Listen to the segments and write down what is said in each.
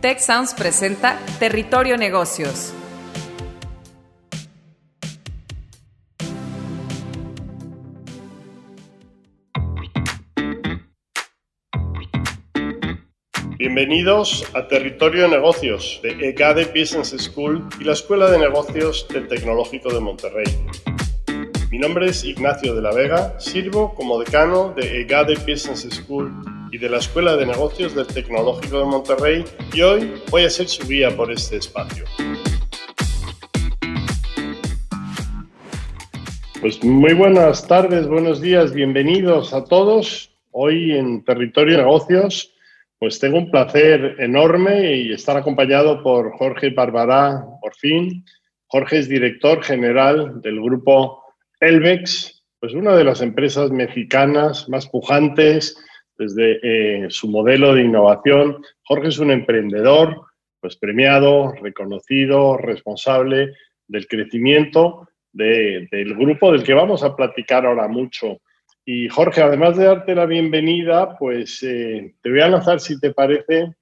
Tech Sounds presenta Territorio Negocios. Bienvenidos a Territorio Negocios de EGADE Business School y la Escuela de Negocios del Tecnológico de Monterrey. Mi nombre es Ignacio de la Vega, sirvo como decano de EGADE Business School y de la Escuela de Negocios del Tecnológico de Monterrey y hoy voy a ser su guía por este espacio. Pues muy buenas tardes, buenos días, bienvenidos a todos. Hoy en Territorio de Negocios pues tengo un placer enorme y estar acompañado por Jorge Barbará, por fin. Jorge es director general del grupo Elvex, pues una de las empresas mexicanas más pujantes desde eh, su modelo de innovación. Jorge es un emprendedor, pues premiado, reconocido, responsable del crecimiento del grupo del que vamos a platicar ahora mucho. Y Jorge, además de darte la bienvenida, pues eh, te voy a lanzar, si te parece,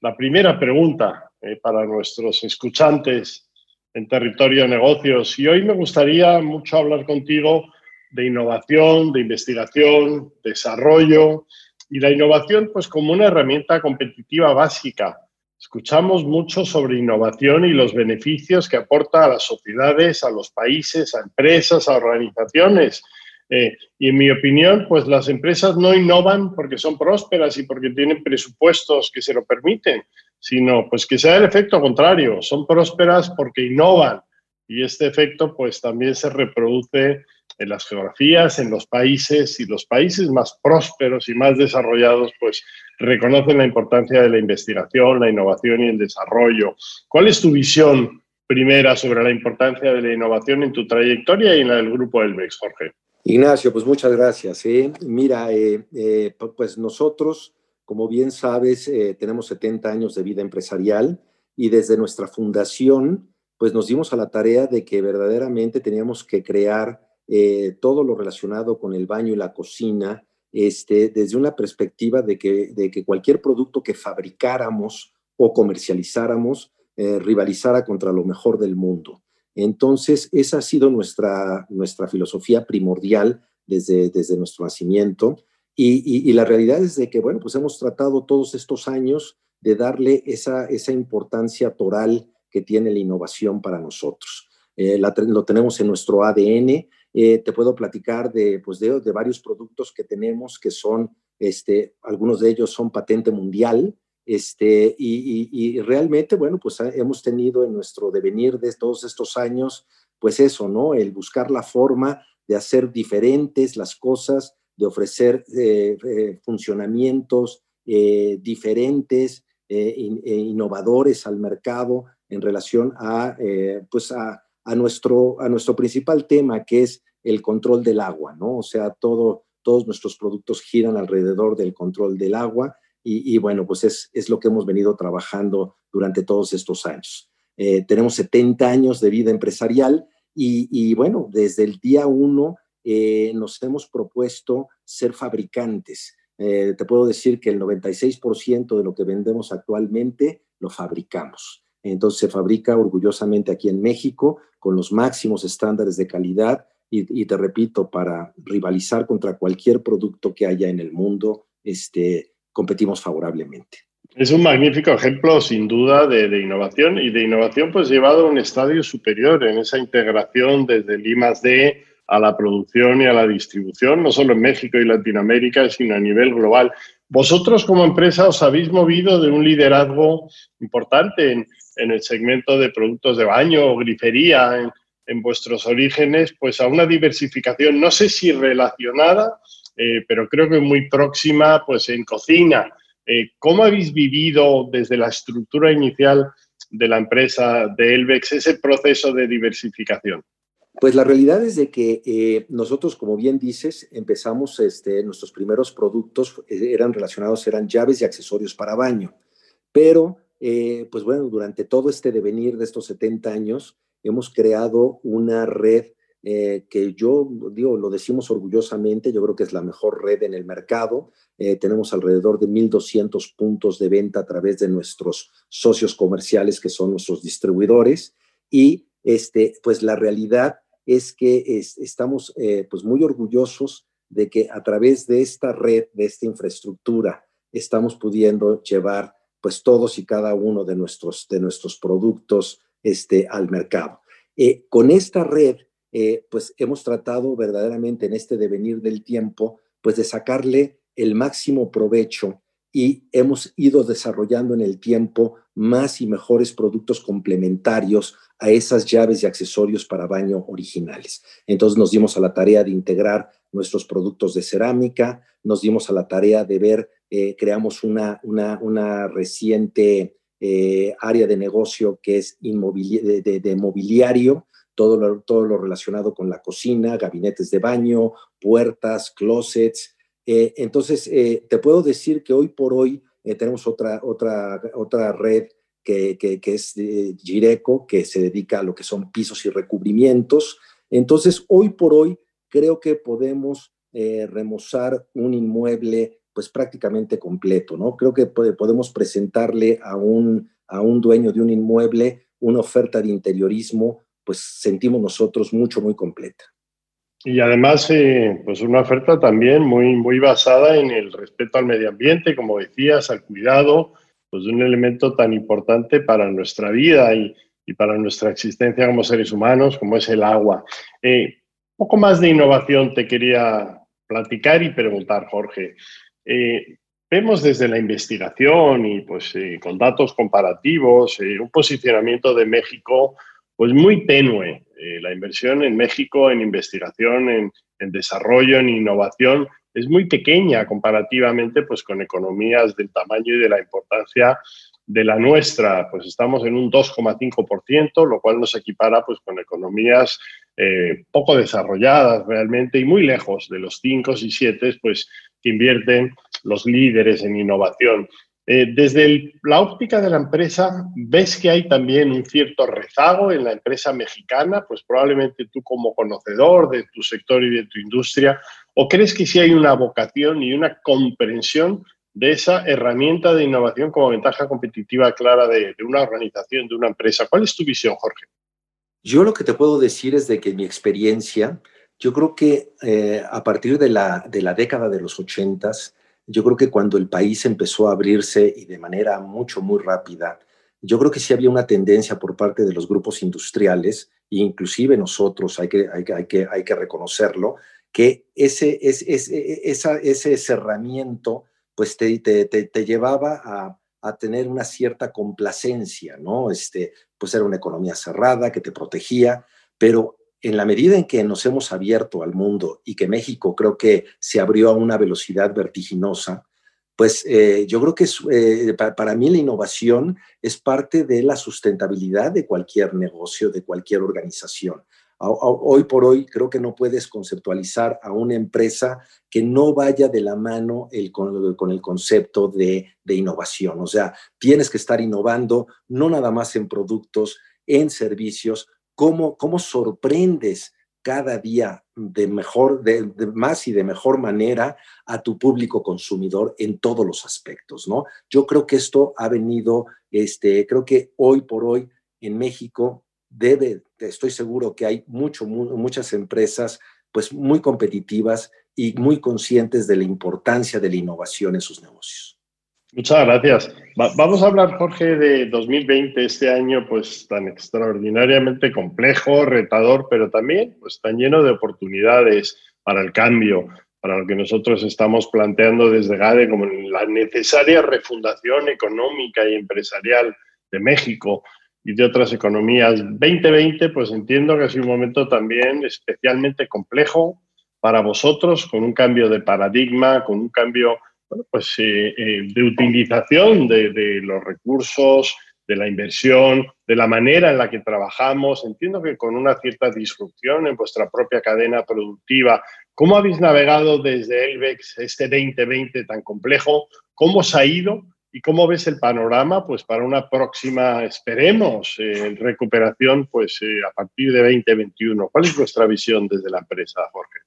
la primera pregunta eh, para nuestros escuchantes en territorio de negocios. Y hoy me gustaría mucho hablar contigo de innovación, de investigación, desarrollo y la innovación pues como una herramienta competitiva básica. Escuchamos mucho sobre innovación y los beneficios que aporta a las sociedades, a los países, a empresas, a organizaciones. Eh, y en mi opinión, pues las empresas no innovan porque son prósperas y porque tienen presupuestos que se lo permiten, sino pues que sea el efecto contrario, son prósperas porque innovan y este efecto pues también se reproduce en las geografías, en los países y los países más prósperos y más desarrollados pues reconocen la importancia de la investigación, la innovación y el desarrollo. ¿Cuál es tu visión primera sobre la importancia de la innovación en tu trayectoria y en la del grupo Elbex, Jorge? Ignacio, pues muchas gracias. ¿eh? Mira, eh, eh, pues nosotros, como bien sabes, tenemos 70 años de vida empresarial y desde nuestra fundación, pues nos dimos a la tarea de que verdaderamente teníamos que crear todo lo relacionado con el baño y la cocina, este, desde una perspectiva de que, de que cualquier producto que fabricáramos o comercializáramos rivalizara contra lo mejor del mundo. Entonces, esa ha sido nuestra, nuestra filosofía primordial desde, desde nuestro nacimiento. Y, la realidad es de que, bueno, pues hemos tratado todos estos años de darle esa, esa importancia toral que tiene la innovación para nosotros. Eh, lo tenemos en nuestro ADN. Eh, te puedo platicar de, pues de, de, varios productos que tenemos que son, este, algunos de ellos son patente mundial, este, y, realmente, bueno, pues hemos tenido en nuestro devenir de todos estos años, pues eso, ¿no? El buscar la forma de hacer diferentes las cosas, de ofrecer eh, eh, funcionamientos diferentes, e innovadores al mercado en relación a, pues a, nuestro, a nuestro principal tema, que es el control del agua, ¿no? O sea, todo, todos nuestros productos giran alrededor del control del agua y, bueno, pues es, es, lo que hemos venido trabajando durante todos estos años. Eh, tenemos 70 años de vida empresarial y, y bueno, desde el día uno eh, nos hemos propuesto ser fabricantes. Eh, te puedo decir que el 96% de lo que vendemos actualmente lo fabricamos. Entonces se fabrica orgullosamente aquí en México con los máximos estándares de calidad y, y, te repito, para rivalizar contra cualquier producto que haya en el mundo, este, competimos favorablemente. Es un magnífico ejemplo, sin duda, de, innovación y de innovación pues llevado a un estadio superior en esa integración desde el I D a la producción y a la distribución, no solo en México y Latinoamérica, sino a nivel global. Vosotros como empresa os habéis movido de un liderazgo importante en, el segmento de productos de baño o grifería en, en vuestros orígenes, pues a una diversificación, no sé si relacionada, eh, pero creo que muy próxima pues en cocina. Eh, ¿Cómo habéis vivido desde la estructura inicial de la empresa de Elvex ese proceso de diversificación? Pues la realidad es de que eh, nosotros, como bien dices, empezamos, este, nuestros primeros productos eran relacionados, eran llaves y accesorios para baño. Pero, pues bueno, durante todo este devenir de estos 70 años, hemos creado una red eh, que yo digo, lo decimos orgullosamente, yo creo que es la mejor red en el mercado. Eh, tenemos alrededor de 1.200 puntos de venta a través de nuestros socios comerciales, que son nuestros distribuidores. Y este, pues la realidad es que estamos eh, pues muy orgullosos de que a través de esta red, de esta infraestructura, estamos pudiendo llevar pues todos y cada uno de nuestros, de nuestros productos este, al mercado. con esta red eh, pues hemos tratado verdaderamente en este devenir del tiempo, pues de sacarle el máximo provecho y hemos ido desarrollando en el tiempo más y mejores productos complementarios a esas llaves y accesorios para baño originales. Entonces nos dimos a la tarea de integrar nuestros productos de cerámica, nos dimos a la tarea de ver, eh, creamos una, una, reciente eh, área de negocio que es de mobiliario, todo lo, todo lo relacionado con la cocina, gabinetes de baño, puertas, closets. Eh, entonces, te puedo decir que hoy por hoy tenemos otra, otra, otra red que, que es Gireco, que se dedica a lo que son pisos y recubrimientos. Entonces, hoy por hoy, creo que podemos remozar un inmueble pues prácticamente completo, ¿no? Creo que podemos presentarle a un, a un dueño de un inmueble una oferta de interiorismo pues sentimos nosotros mucho, muy completa. Y además, eh, pues una oferta también muy, muy basada en el respeto al medio ambiente, como decías, al cuidado, pues un elemento tan importante para nuestra vida y, y para nuestra existencia como seres humanos, como es el agua. Eh, poco más de innovación te quería platicar y preguntar, Jorge. Eh, vemos desde la investigación y pues con datos comparativos un posicionamiento de México pues muy tenue. Eh, la inversión en México en investigación, en, desarrollo, en innovación, es muy pequeña comparativamente pues, con economías del tamaño y de la importancia de la nuestra. Pues estamos en un 2,5%, lo cual nos equipara pues, con economías eh, poco desarrolladas realmente y muy lejos de los 5 y 7 pues, que invierten los líderes en innovación. Eh, desde la óptica de la empresa, ¿ves que hay también un cierto rezago en la empresa mexicana? Pues probablemente tú como conocedor de tu sector y de tu industria, ¿o crees que sí hay una vocación y una comprensión de esa herramienta de innovación como ventaja competitiva clara de, una organización, de una empresa? ¿Cuál es tu visión, Jorge? Yo lo que te puedo decir es de que mi experiencia, yo creo que eh, a partir de la, de la década de los ochentas, yo creo que cuando el país empezó a abrirse y de manera mucho, muy rápida, yo creo que sí había una tendencia por parte de los grupos industriales, inclusive nosotros, hay que, hay que, hay que, reconocerlo, que ese, ese, ese, ese cerramiento pues te, te, te, llevaba a, a, tener una cierta complacencia, ¿no? Este, pues era una economía cerrada que te protegía, pero en la medida en que nos hemos abierto al mundo y que México creo que se abrió a una velocidad vertiginosa, pues eh, yo creo que eh, para, mí la innovación es parte de la sustentabilidad de cualquier negocio, de cualquier organización. Hoy por hoy creo que no puedes conceptualizar a una empresa que no vaya de la mano el, con, el concepto de, de innovación. O sea, tienes que estar innovando no nada más en productos, en servicios, cómo, sorprendes cada día de mejor, de, más y de mejor manera a tu público consumidor en todos los aspectos, ¿no? Yo creo que esto ha venido, este, creo que hoy por hoy en México debe, estoy seguro que hay mucho, muchas empresas pues muy competitivas y muy conscientes de la importancia de la innovación en sus negocios. Muchas gracias. vamos a hablar, Jorge, de 2020, este año pues tan extraordinariamente complejo, retador, pero también pues tan lleno de oportunidades para el cambio, para lo que nosotros estamos planteando desde GADE como la necesaria refundación económica y empresarial de México y de otras economías. 2020, pues entiendo que ha sido un momento también especialmente complejo para vosotros, con un cambio de paradigma, con un cambio pues, eh, eh, de utilización de, los recursos, de la inversión, de la manera en la que trabajamos. Entiendo que con una cierta disrupción en vuestra propia cadena productiva. ¿Cómo habéis navegado desde Elbex este 2020 tan complejo? ¿Cómo os ha ido? ¿Y cómo ves el panorama pues, para una próxima, esperemos, eh, recuperación pues, eh, a partir de 2021? ¿Cuál es vuestra visión desde la empresa, Jorge?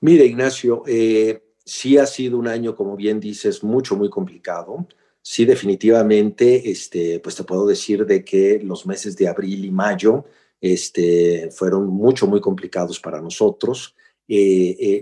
Mire, Ignacio, eh, sí ha sido un año, como bien dices, mucho, muy complicado. Sí, definitivamente, este, pues te puedo decir de que los meses de abril y mayo este, fueron mucho, muy complicados para nosotros.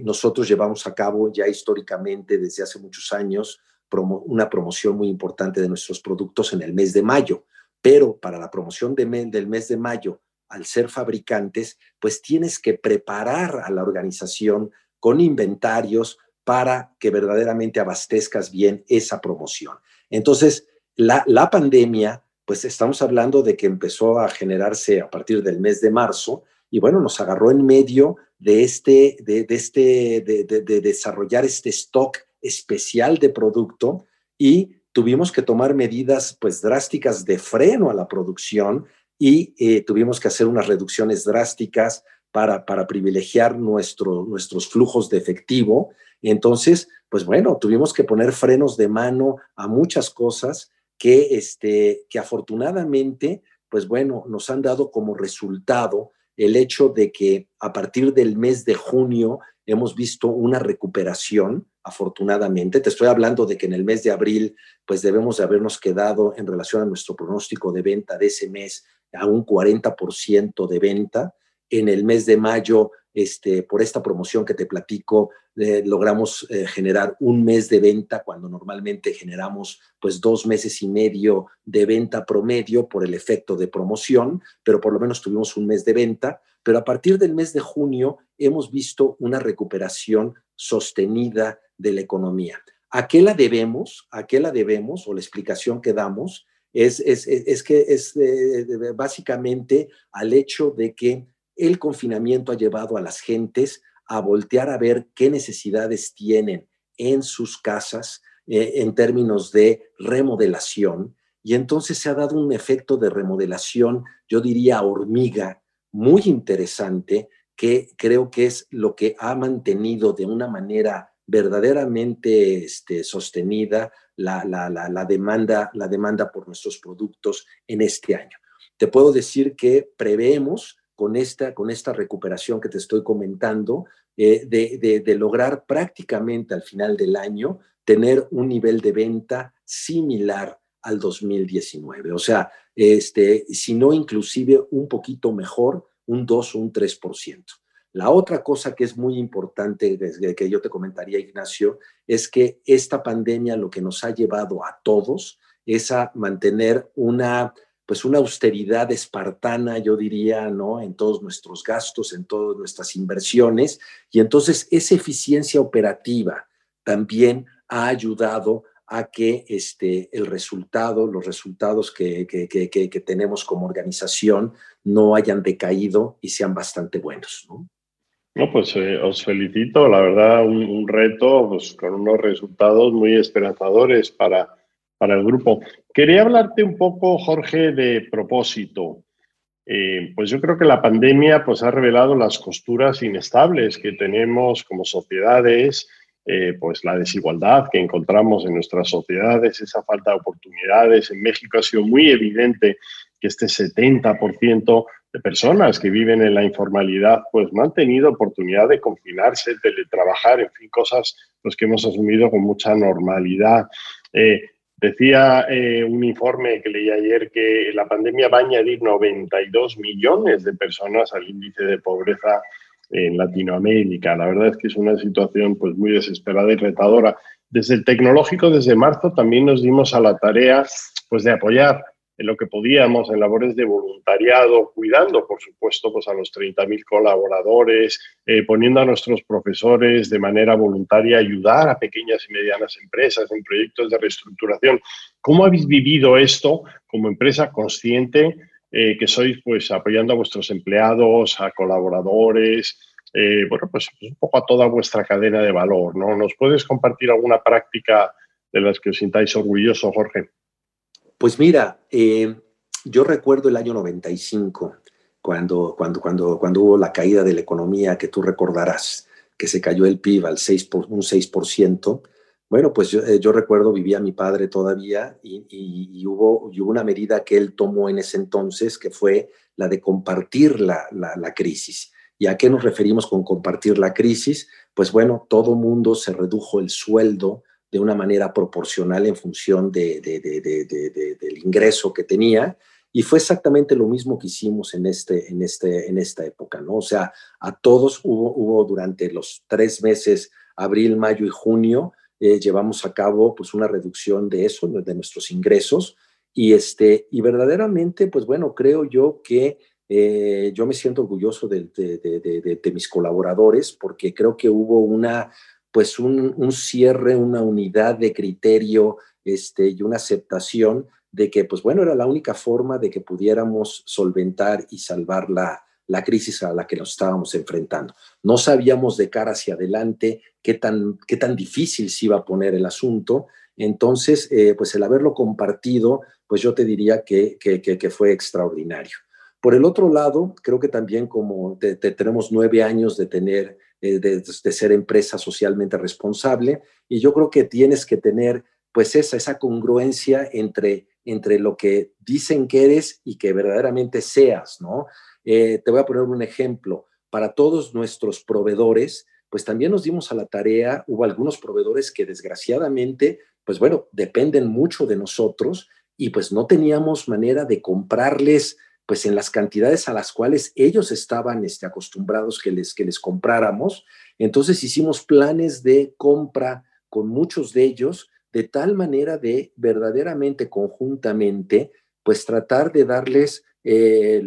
nosotros llevamos a cabo ya históricamente desde hace muchos años una promoción muy importante de nuestros productos en el mes de mayo, pero para la promoción del mes de mayo, al ser fabricantes, pues tienes que preparar a la organización con inventarios para que verdaderamente abastezcas bien esa promoción. Entonces, la, pandemia, pues estamos hablando de que empezó a generarse a partir del mes de marzo y bueno, nos agarró en medio de este, de, este, de desarrollar este stock especial de producto y tuvimos que tomar medidas pues drásticas de freno a la producción y eh, tuvimos que hacer unas reducciones drásticas para, para privilegiar nuestro, nuestros flujos de efectivo. Entonces, pues bueno, tuvimos que poner frenos de mano a muchas cosas que, este, que afortunadamente, pues bueno, nos han dado como resultado el hecho de que a partir del mes de junio hemos visto una recuperación, afortunadamente. Te estoy hablando de que en el mes de abril, pues debemos de habernos quedado en relación a nuestro pronóstico de venta de ese mes a un 40% de venta. En el mes de mayo, este, por esta promoción que te platico, eh, logramos eh, generar un mes de venta cuando normalmente generamos pues dos meses y medio de venta promedio por el efecto de promoción, pero por lo menos tuvimos un mes de venta. Pero a partir del mes de junio hemos visto una recuperación sostenida de la economía. ¿A qué la debemos? ¿A qué la debemos? O la explicación que damos es, es, que es eh, básicamente al hecho de que el confinamiento ha llevado a las gentes a voltear a ver qué necesidades tienen en sus casas eh, en términos de remodelación. Y entonces se ha dado un efecto de remodelación, yo diría hormiga, muy interesante, que creo que es lo que ha mantenido de una manera verdaderamente este, sostenida la, la, demanda, la demanda por nuestros productos en este año. Te puedo decir que preveemos con esta, con esta recuperación que te estoy comentando, eh, de, de, lograr prácticamente al final del año tener un nivel de venta similar al 2019. O sea, este, si no inclusive un poquito mejor, un 2 o un 3%. La otra cosa que es muy importante, que yo te comentaría, Ignacio, es que esta pandemia lo que nos ha llevado a todos es a mantener una pues una austeridad espartana, yo diría, ¿no? En todos nuestros gastos, en todas nuestras inversiones. Y entonces esa eficiencia operativa también ha ayudado a que este, el resultado, los resultados que, que, que, tenemos como organización no hayan decaído y sean bastante buenos, ¿no? No, pues eh, os felicito, la verdad, un, reto pues, con unos resultados muy esperanzadores para, para el grupo. Quería hablarte un poco, Jorge, de propósito. Eh, pues yo creo que la pandemia pues, ha revelado las costuras inestables que tenemos como sociedades, eh, pues la desigualdad que encontramos en nuestras sociedades, esa falta de oportunidades. En México ha sido muy evidente que este 70% de personas que viven en la informalidad pues no han tenido oportunidad de confinarse, teletrabajar, en fin, cosas pues, que hemos asumido con mucha normalidad. Eh, Decía eh, un informe que leí ayer que la pandemia va a añadir 92 millones de personas al índice de pobreza en Latinoamérica. La verdad es que es una situación pues, muy desesperada y retadora. Desde el tecnológico, desde marzo, también nos dimos a la tarea pues, de apoyar en lo que podíamos, en labores de voluntariado, cuidando, por supuesto, pues a los 30.000 colaboradores, eh, poniendo a nuestros profesores de manera voluntaria a ayudar a pequeñas y medianas empresas en proyectos de reestructuración. ¿Cómo habéis vivido esto como empresa consciente eh, que sois pues apoyando a vuestros empleados, a colaboradores, eh, bueno, pues un poco a toda vuestra cadena de valor, ¿no? ¿Nos puedes compartir alguna práctica de las que os sintáis orgulloso, Jorge? Pues mira, eh, yo recuerdo el año 95, cuando, cuando, cuando, cuando hubo la caída de la economía que tú recordarás, que se cayó el PIB al 6 por, un 6%, bueno, pues yo, eh, recuerdo, vivía mi padre todavía y, hubo, una medida que él tomó en ese entonces que fue la de compartir la, crisis. ¿Y a qué nos referimos con compartir la crisis? Pues bueno, todo mundo se redujo el sueldo de una manera proporcional en función de, del ingreso que tenía. Y fue exactamente lo mismo que hicimos en, este, en, este, en esta época, ¿no? O sea, a todos hubo, hubo durante los tres meses, abril, mayo y junio, eh, llevamos a cabo pues una reducción de eso, de nuestros ingresos. Y, este, y verdaderamente, pues bueno, creo yo que eh, yo me siento orgulloso de, de, mis colaboradores porque creo que hubo una, pues un, un, cierre, una unidad de criterio este, y una aceptación de que, pues bueno, era la única forma de que pudiéramos solventar y salvar la, la crisis a la que nos estábamos enfrentando. No sabíamos de cara hacia adelante qué tan, qué tan difícil se iba a poner el asunto. Entonces, eh, pues el haberlo compartido, pues yo te diría que, que, fue extraordinario. Por el otro lado, creo que también como tenemos nueve años de tener, eh, de, ser empresa socialmente responsable, y yo creo que tienes que tener pues esa, esa congruencia entre, entre lo que dicen que eres y que verdaderamente seas, ¿no? Eh, te voy a poner un ejemplo. Para todos nuestros proveedores, pues también nos dimos a la tarea, hubo algunos proveedores que desgraciadamente, pues bueno, dependen mucho de nosotros y pues no teníamos manera de comprarles pues en las cantidades a las cuales ellos estaban este, acostumbrados que les, que les compráramos. Entonces hicimos planes de compra con muchos de ellos de tal manera de verdaderamente conjuntamente pues tratar de darles eh,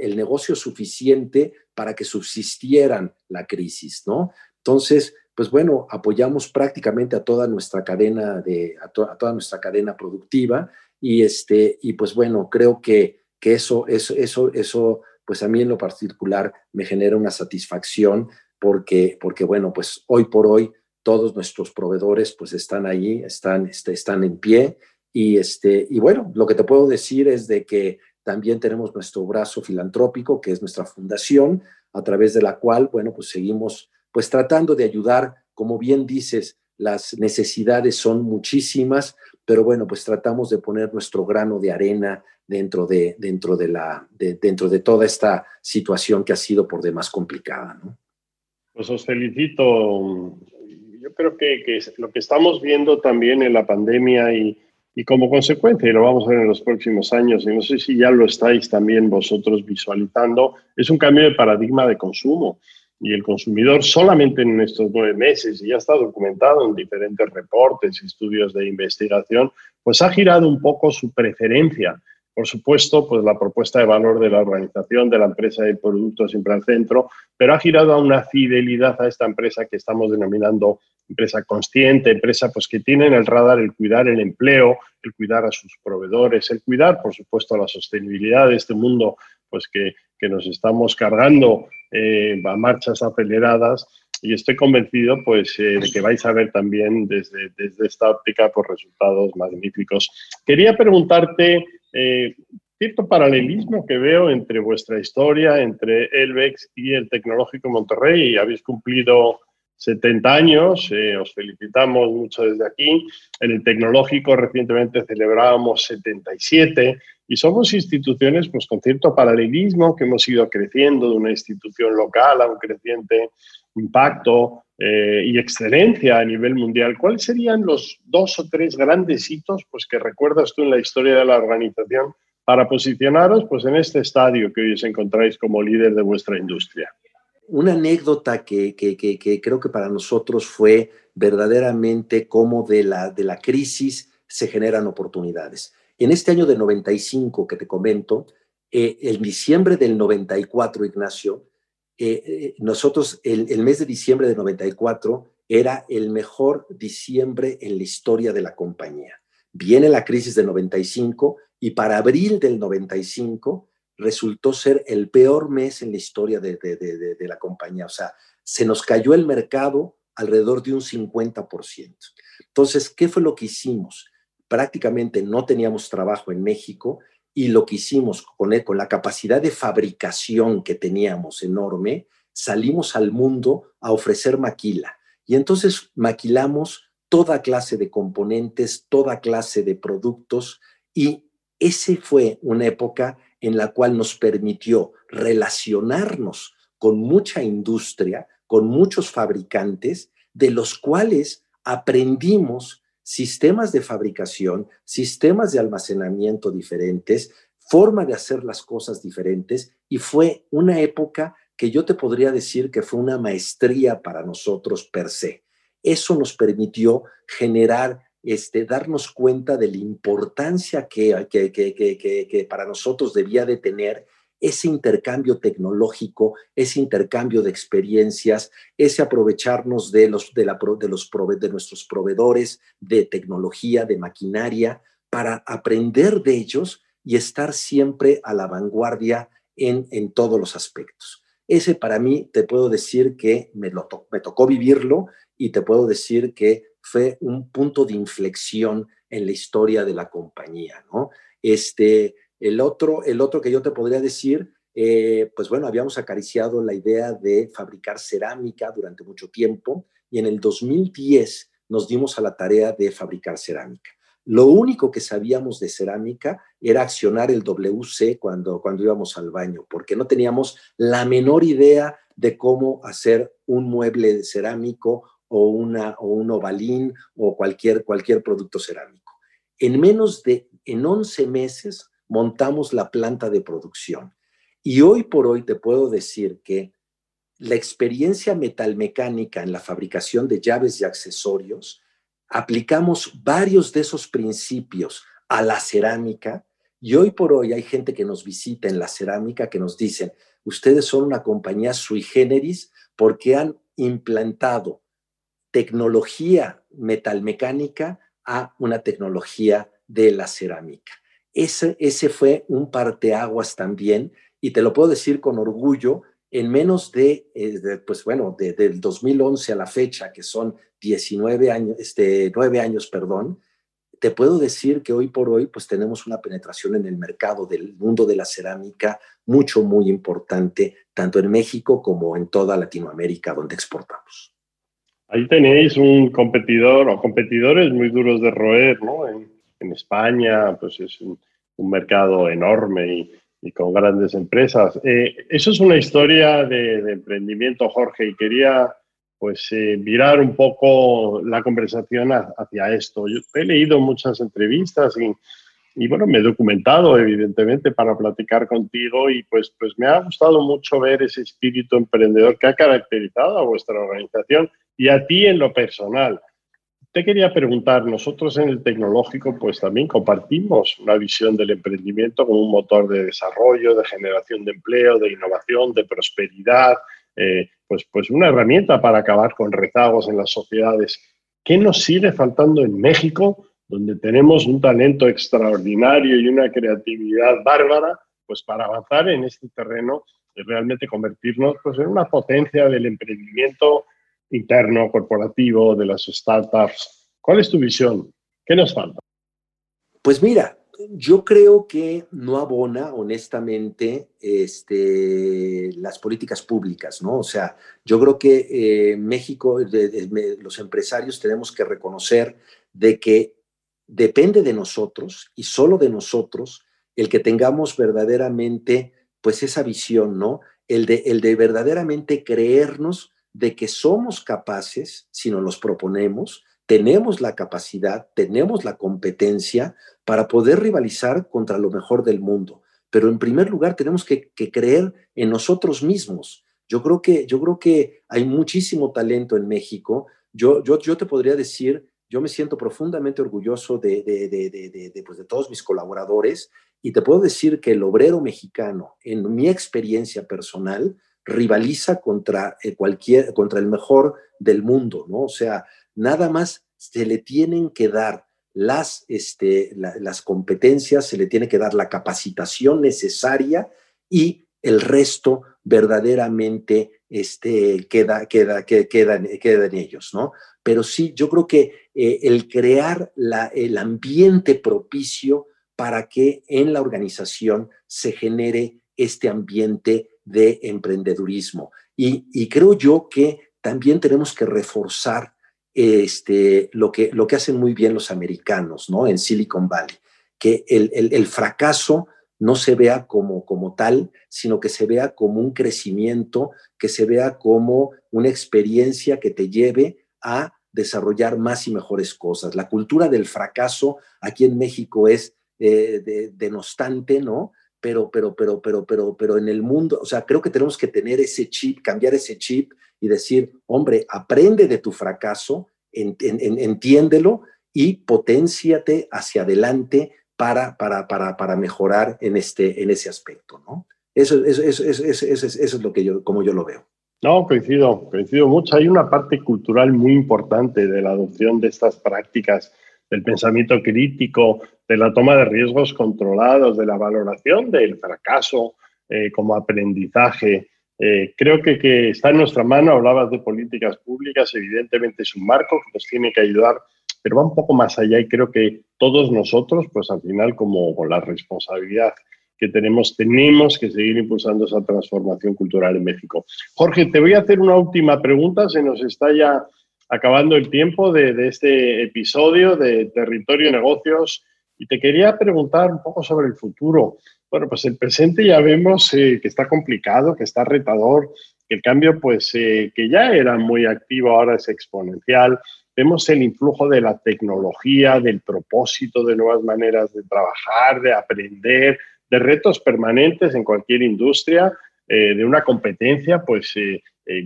el negocio suficiente para que subsistieran la crisis, ¿no? Entonces, pues bueno, apoyamos prácticamente a toda nuestra cadena de, a, toda nuestra cadena productiva y este, y pues bueno, creo que, que eso, eso, eso, eso, pues a mí en lo particular me genera una satisfacción porque, porque bueno, pues hoy por hoy todos nuestros proveedores pues están allí, están, este, están en pie y este, y bueno, lo que te puedo decir es de que también tenemos nuestro brazo filantrópico, que es nuestra fundación, a través de la cual, bueno, pues seguimos pues tratando de ayudar, como bien dices, las necesidades son muchísimas, pero bueno, pues tratamos de poner nuestro grano de arena dentro de, dentro de, la, dentro de toda esta situación que ha sido por demás complicada. ¿no? Pues os felicito. Yo creo que, que lo que estamos viendo también en la pandemia y, y como consecuencia, y lo vamos a ver en los próximos años, y no sé si ya lo estáis también vosotros visualizando, es un cambio de paradigma de consumo. Y el consumidor solamente en estos nueve meses, y ya está documentado en diferentes reportes y estudios de investigación, pues ha girado un poco su preferencia. Por supuesto, pues la propuesta de valor de la organización, de la empresa y el producto siempre al centro, pero ha girado a una fidelidad a esta empresa que estamos denominando empresa consciente, empresa pues que tiene en el radar el cuidar el empleo, el cuidar a sus proveedores, el cuidar, por supuesto, la sostenibilidad de este mundo pues que, que nos estamos cargando eh, a marchas aceleradas y estoy convencido pues eh, de que vais a ver también desde, desde esta óptica pues, resultados magníficos. Quería preguntarte eh, cierto paralelismo que veo entre vuestra historia, entre Elbex y el Tecnológico Monterrey. Habéis cumplido 70 años, eh, os felicitamos mucho desde aquí. En el tecnológico recientemente celebrábamos 77 y somos instituciones pues, con cierto paralelismo que hemos ido creciendo de una institución local a un creciente impacto eh, y excelencia a nivel mundial. ¿Cuáles serían los dos o tres grandes hitos pues, que recuerdas tú en la historia de la organización para posicionaros pues, en este estadio que hoy os encontráis como líder de vuestra industria? una anécdota que, creo que para nosotros fue verdaderamente como de la, de la crisis se generan oportunidades. En este año de 95 que te comento, eh, en diciembre del 94, Ignacio, eh, nosotros el, mes de diciembre del 94 era el mejor diciembre en la historia de la compañía. Viene la crisis del 95 y para abril del 95 resultó ser el peor mes en la historia de, la compañía. O sea, se nos cayó el mercado alrededor de un 50%. Entonces, ¿qué fue lo que hicimos? Prácticamente no teníamos trabajo en México y lo que hicimos con, la capacidad de fabricación que teníamos enorme, salimos al mundo a ofrecer maquila. Y entonces maquilamos toda clase de componentes, toda clase de productos y ese fue una época en la cual nos permitió relacionarnos con mucha industria, con muchos fabricantes, de los cuales aprendimos sistemas de fabricación, sistemas de almacenamiento diferentes, forma de hacer las cosas diferentes y fue una época que yo te podría decir que fue una maestría para nosotros per se. Eso nos permitió generar, este, darnos cuenta de la importancia que, que, que, que para nosotros debía de tener ese intercambio tecnológico, ese intercambio de experiencias, ese aprovecharnos de, los, de, la, de, los de nuestros proveedores de tecnología, de maquinaria, para aprender de ellos y estar siempre a la vanguardia en, en todos los aspectos. Ese para mí te puedo decir que me, lo me tocó vivirlo y te puedo decir que fue un punto de inflexión en la historia de la compañía, ¿no? Este, el otro, el otro que yo te podría decir, eh, pues bueno, habíamos acariciado la idea de fabricar cerámica durante mucho tiempo y en el 2010 nos dimos a la tarea de fabricar cerámica. Lo único que sabíamos de cerámica era accionar el WC cuando, cuando íbamos al baño, porque no teníamos la menor idea de cómo hacer un mueble cerámico o, una, o un ovalín o cualquier, cualquier producto cerámico. En menos de, en 11 meses, montamos la planta de producción. Y hoy por hoy te puedo decir que la experiencia metalmecánica en la fabricación de llaves y accesorios, aplicamos varios de esos principios a la cerámica y hoy por hoy hay gente que nos visita en la cerámica que nos dicen, ustedes son una compañía sui generis porque han implantado tecnología metalmecánica a una tecnología de la cerámica. Ese, ese fue un parteaguas también, y te lo puedo decir con orgullo, en menos de, eh, pues bueno, de, del 2011 a la fecha, que son 19 años, este, 9 años, perdón, te puedo decir que hoy por hoy pues tenemos una penetración en el mercado del mundo de la cerámica mucho, muy importante, tanto en México como en toda Latinoamérica donde exportamos. Ahí tenéis un competidor o competidores muy duros de roer, ¿no? En, en España, pues es un, un mercado enorme y, con grandes empresas. Eh, eso es una historia de, emprendimiento, Jorge, y quería pues eh, mirar un poco la conversación hacia esto. Yo he leído muchas entrevistas y, y, bueno, me he documentado evidentemente para platicar contigo y pues, pues me ha gustado mucho ver ese espíritu emprendedor que ha caracterizado a vuestra organización y a ti en lo personal. Te quería preguntar, nosotros en el tecnológico pues también compartimos una visión del emprendimiento como un motor de desarrollo, de generación de empleo, de innovación, de prosperidad, eh, pues, pues una herramienta para acabar con rezagos en las sociedades. ¿Qué nos sigue faltando en México, donde tenemos un talento extraordinario y una creatividad bárbara, pues para avanzar en este terreno y realmente convertirnos pues, en una potencia del emprendimiento interno, corporativo, de las startups. ¿Cuál es tu visión? ¿Qué nos falta? Pues mira, yo creo que no abona honestamente este, las políticas públicas, ¿no? O sea, yo creo que eh, México, los empresarios tenemos que reconocer de que depende de nosotros y solo de nosotros el que tengamos verdaderamente, pues esa visión, ¿no? El de, el de verdaderamente creernos de que somos capaces, si nos los proponemos, tenemos la capacidad, tenemos la competencia para poder rivalizar contra lo mejor del mundo. Pero en primer lugar tenemos que, creer en nosotros mismos. Yo creo que, yo creo que hay muchísimo talento en México. Yo, yo, yo te podría decir, yo me siento profundamente orgulloso de, de, de pues de todos mis colaboradores y te puedo decir que el obrero mexicano, en mi experiencia personal, rivaliza contra eh, cualquier, contra el mejor del mundo, ¿no? O sea, nada más se le tienen que dar las, este, la, las competencias, se le tiene que dar la capacitación necesaria y el resto verdaderamente este, queda, queda, queda, queda, queda en ellos, ¿no? Pero sí, yo creo que eh, el crear la, el ambiente propicio para que en la organización se genere este ambiente de emprendedurismo. Y, y creo yo que también tenemos que reforzar este, lo, que, lo que hacen muy bien los americanos, ¿no? En Silicon Valley, que el, el, fracaso no se vea como, como tal, sino que se vea como un crecimiento, que se vea como una experiencia que te lleve a desarrollar más y mejores cosas. La cultura del fracaso aquí en México es eh, denostante, ¿no? Pero, pero, pero, pero, pero, pero en el mundo, o sea, creo que tenemos que tener ese chip, cambiar ese chip y decir, hombre, aprende de tu fracaso, entiéndelo y potenciate hacia adelante para, para, para, para mejorar en, este, en ese aspecto, ¿no? Eso, eso, eso, eso, eso es lo que yo, como yo lo veo. No, coincido, coincido mucho. Hay una parte cultural muy importante de la adopción de estas prácticas, del pensamiento crítico, de la toma de riesgos controlados, de la valoración del fracaso eh, como aprendizaje. Eh, creo que, está en nuestra mano, hablabas de políticas públicas, evidentemente es un marco que nos tiene que ayudar, pero va un poco más allá y creo que todos nosotros, pues al final como con la responsabilidad que tenemos, tenemos que seguir impulsando esa transformación cultural en México. Jorge, te voy a hacer una última pregunta, se nos está ya acabando el tiempo de, de este episodio de Territorio Negocios y te quería preguntar un poco sobre el futuro. Bueno, pues el presente ya vemos eh, que está complicado, que está retador, que el cambio, pues, eh, que ya era muy activo, ahora es exponencial. Vemos el influjo de la tecnología, del propósito de nuevas maneras de trabajar, de aprender, de retos permanentes en cualquier industria, eh, de una competencia, pues,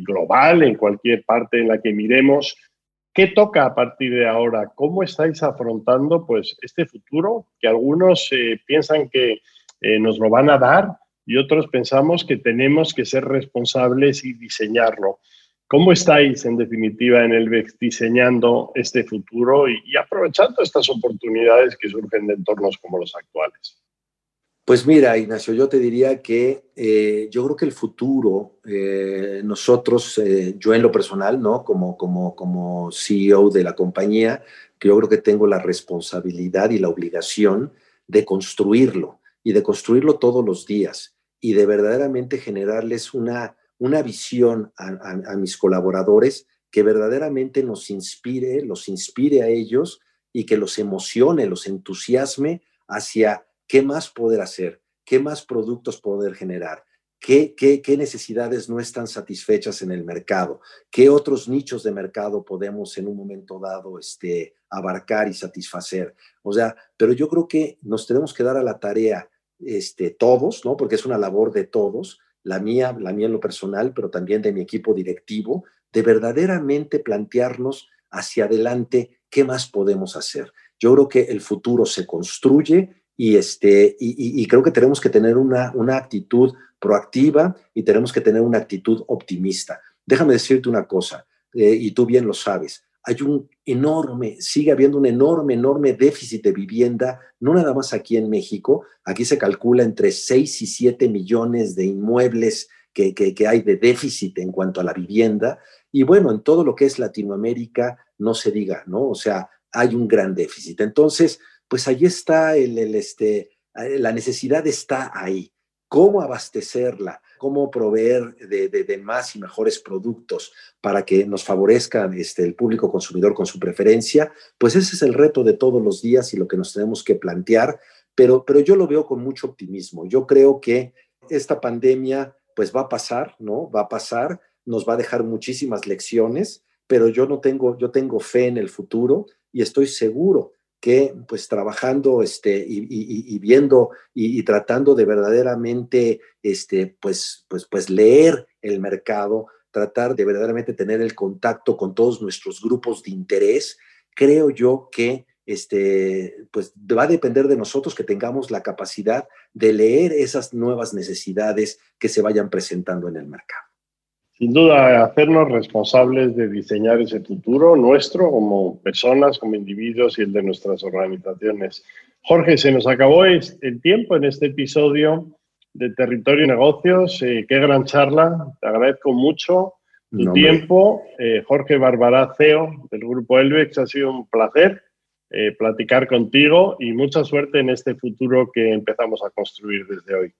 global en cualquier parte en la que miremos. ¿Qué toca a partir de ahora? ¿Cómo estáis afrontando pues, este futuro que algunos piensan que eh, nos lo van a dar y otros pensamos que tenemos que ser responsables y diseñarlo. ¿Cómo estáis, en definitiva, en el BEX diseñando este futuro y, aprovechando estas oportunidades que surgen de entornos como los actuales? Pues mira, Ignacio, yo te diría que eh, yo creo que el futuro, eh, nosotros, yo en lo personal, ¿no? Como, como, como CEO de la compañía, que yo creo que tengo la responsabilidad y la obligación de construirlo y de construirlo todos los días y de verdaderamente generarles una, una visión a, mis colaboradores que verdaderamente nos inspire, los inspire a ellos y que los emocione, los entusiasme hacia qué más poder hacer, qué más productos poder generar, qué, qué, qué necesidades no están satisfechas en el mercado, qué otros nichos de mercado podemos en un momento dado este, abarcar y satisfacer. O sea, pero yo creo que nos tenemos que dar a la tarea este, todos, ¿no? Porque es una labor de todos, la mía, la mía en lo personal, pero también de mi equipo directivo, de verdaderamente plantearnos hacia adelante qué más podemos hacer. Yo creo que el futuro se construye y, este, y, creo que tenemos que tener una, una actitud proactiva y tenemos que tener una actitud optimista. Déjame decirte una cosa, eh, y tú bien lo sabes, hay un enorme, sigue habiendo un enorme, enorme déficit de vivienda, no nada más aquí en México, aquí se calcula entre 6 y 7 millones de inmuebles que, que, hay de déficit en cuanto a la vivienda, y bueno, en todo lo que es Latinoamérica, no se diga, ¿no? O sea, hay un gran déficit. Entonces, pues ahí está el, el este, eh, la necesidad está ahí. ¿Cómo abastecerla? cómo proveer de, más y mejores productos para que nos favorezca este, el público consumidor con su preferencia, pues ese es el reto de todos los días y lo que nos tenemos que plantear, pero, pero yo lo veo con mucho optimismo. Yo creo que esta pandemia pues va a pasar, ¿no? Va a pasar, nos va a dejar muchísimas lecciones, pero yo no tengo, yo tengo fe en el futuro y estoy seguro que pues trabajando este, y, viendo y, tratando de verdaderamente este, pues, pues, pues leer el mercado, tratar de verdaderamente tener el contacto con todos nuestros grupos de interés, creo yo que este, pues va a depender de nosotros que tengamos la capacidad de leer esas nuevas necesidades que se vayan presentando en el mercado sin duda hacernos responsables de diseñar ese futuro nuestro como personas, como individuos y el de nuestras organizaciones. Jorge, se nos acabó el tiempo en este episodio de Territorio y Negocios. Eh, qué gran charla, te agradezco mucho tu tiempo. Eh, Jorge Barbará, CEO del Grupo Elvex, ha sido un placer eh, platicar contigo y mucha suerte en este futuro que empezamos a construir desde hoy.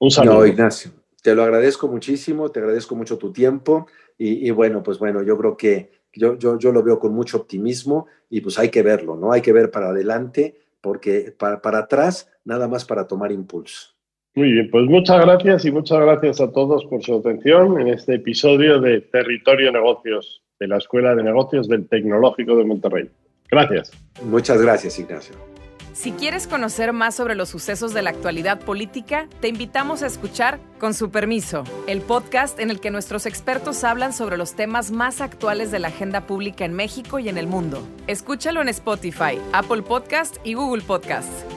Un saludo. No, Ignacio. Te lo agradezco muchísimo, te agradezco mucho tu tiempo y, bueno, pues bueno, yo creo que, yo, yo, yo lo veo con mucho optimismo y pues hay que verlo, ¿no? Hay que ver para adelante porque para, para atrás nada más para tomar impulso. Muy bien, pues muchas gracias y muchas gracias a todos por su atención en este episodio de Territorio Negocios de la Escuela de Negocios del Tecnológico de Monterrey. Gracias. Muchas gracias, Ignacio. Si quieres conocer más sobre los sucesos de la actualidad política, te invitamos a escuchar Con su permiso, el podcast en el que nuestros expertos hablan sobre los temas más actuales de la agenda pública en México y en el mundo. Escúchalo en Spotify, Apple Podcast y Google Podcast.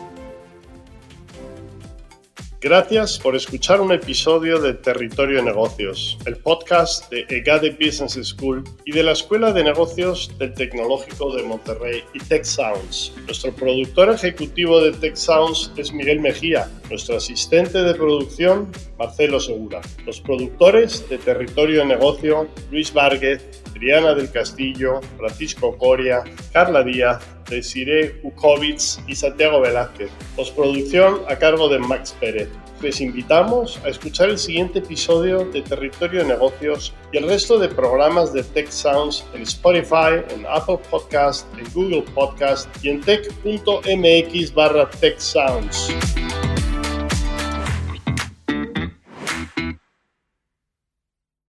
Gracias por escuchar un episodio de Territorio de Negocios, el podcast de EGADE Business School y de la Escuela de Negocios del Tecnológico de Monterrey y Tech Sounds. Nuestro productor ejecutivo de Tech Sounds es Miguel Mejía, nuestro asistente de producción Marcelo Segura, los productores de Territorio de Negocio Luis Vargas, Triana del Castillo, Francisco Coria, Carla Díaz, Desiree Ukovitz y Santiago Velázquez. Postproducción a cargo de Max Pérez. Les invitamos a escuchar el siguiente episodio de Territorio de Negocios y el resto de programas de Tech Sounds en Spotify, en Apple Podcast, en Google Podcast y en tech.mx barra Tech Sounds.